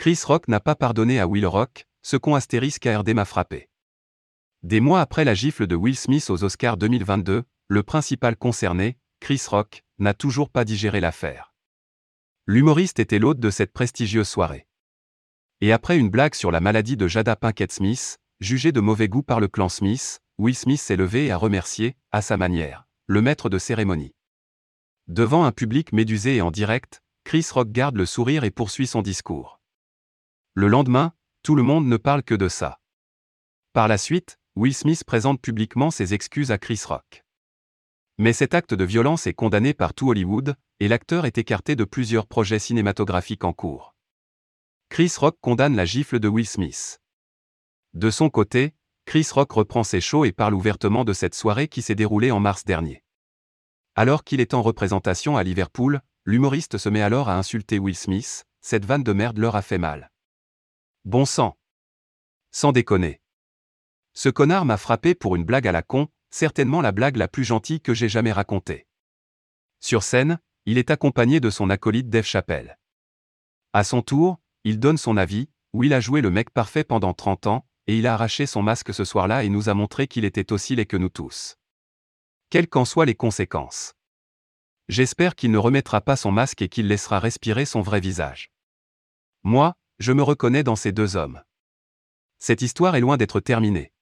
Chris Rock n'a pas pardonné à Will Rock, ce con astérisque KRD m'a frappé. Des mois après la gifle de Will Smith aux Oscars 2022, le principal concerné, Chris Rock, n'a toujours pas digéré l'affaire. L'humoriste était l'hôte de cette prestigieuse soirée. Et après une blague sur la maladie de Jada Pinkett Smith, jugée de mauvais goût par le clan Smith, Will Smith s'est levé et a remercié, à sa manière, le maître de cérémonie. Devant un public médusé et en direct, Chris Rock garde le sourire et poursuit son discours. Le lendemain, tout le monde ne parle que de ça. Par la suite, Will Smith présente publiquement ses excuses à Chris Rock. Mais cet acte de violence est condamné par tout Hollywood, et l'acteur est écarté de plusieurs projets cinématographiques en cours. Chris Rock condamne la gifle de Will Smith. De son côté, Chris Rock reprend ses shows et parle ouvertement de cette soirée qui s'est déroulée en mars dernier. Alors qu'il est en représentation à Liverpool, l'humoriste se met alors à insulter Will Smith, cette vanne de merde leur a fait mal. Bon sang. Sans déconner. Ce connard m'a frappé pour une blague à la con, certainement la blague la plus gentille que j'ai jamais racontée. Sur scène, il est accompagné de son acolyte Dave Chappelle. À son tour, il donne son avis, où il a joué le mec parfait pendant 30 ans, et il a arraché son masque ce soir-là et nous a montré qu'il était aussi laid que nous tous. Quelles qu'en soient les conséquences. J'espère qu'il ne remettra pas son masque et qu'il laissera respirer son vrai visage. Moi, je me reconnais dans ces deux hommes. Cette histoire est loin d'être terminée.